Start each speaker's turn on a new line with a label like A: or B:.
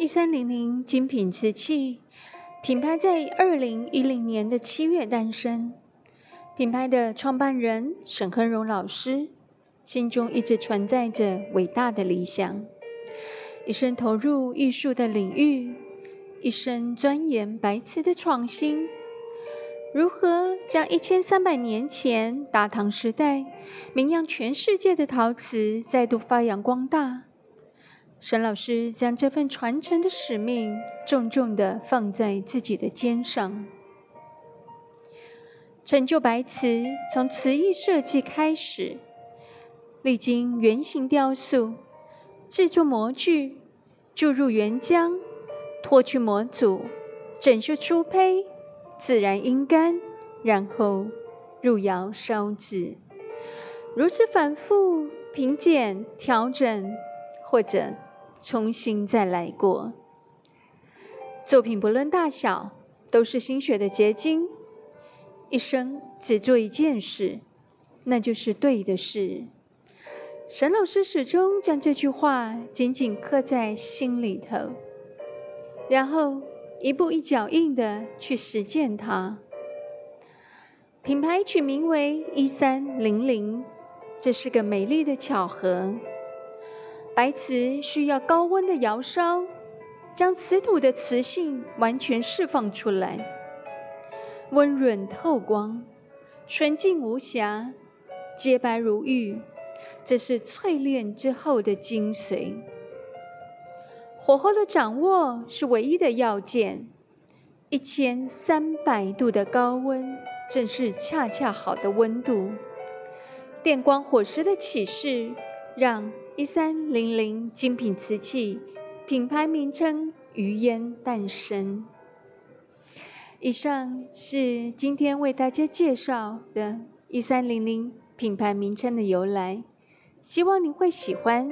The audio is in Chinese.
A: 一三零零精品瓷器品牌在二零一零年的七月诞生。品牌的创办人沈亨荣老师心中一直存在着伟大的理想，一生投入艺术的领域，一生钻研白瓷的创新。如何将一千三百年前大唐时代名扬全世界的陶瓷再度发扬光大？沈老师将这份传承的使命重重的放在自己的肩上。成就白瓷从瓷艺设计开始，历经圆形雕塑、制作模具、注入原浆、脱去模组、整修出胚、自然阴干，然后入窑烧制，如此反复品检、调整，或者。重新再来过。作品不论大小，都是心血的结晶。一生只做一件事，那就是对的事。沈老师始终将这句话紧紧刻在心里头，然后一步一脚印的去实践它。品牌取名为一三零零，这是个美丽的巧合。白瓷需要高温的窑烧，将瓷土的磁性完全释放出来，温润透光，纯净无瑕，洁白如玉。这是淬炼之后的精髓。火候的掌握是唯一的要件，一千三百度的高温正是恰恰好的温度。电光火石的启示让。一三零零精品瓷器品牌名称余烟诞生。以上是今天为大家介绍的“一三零零”品牌名称的由来，希望您会喜欢。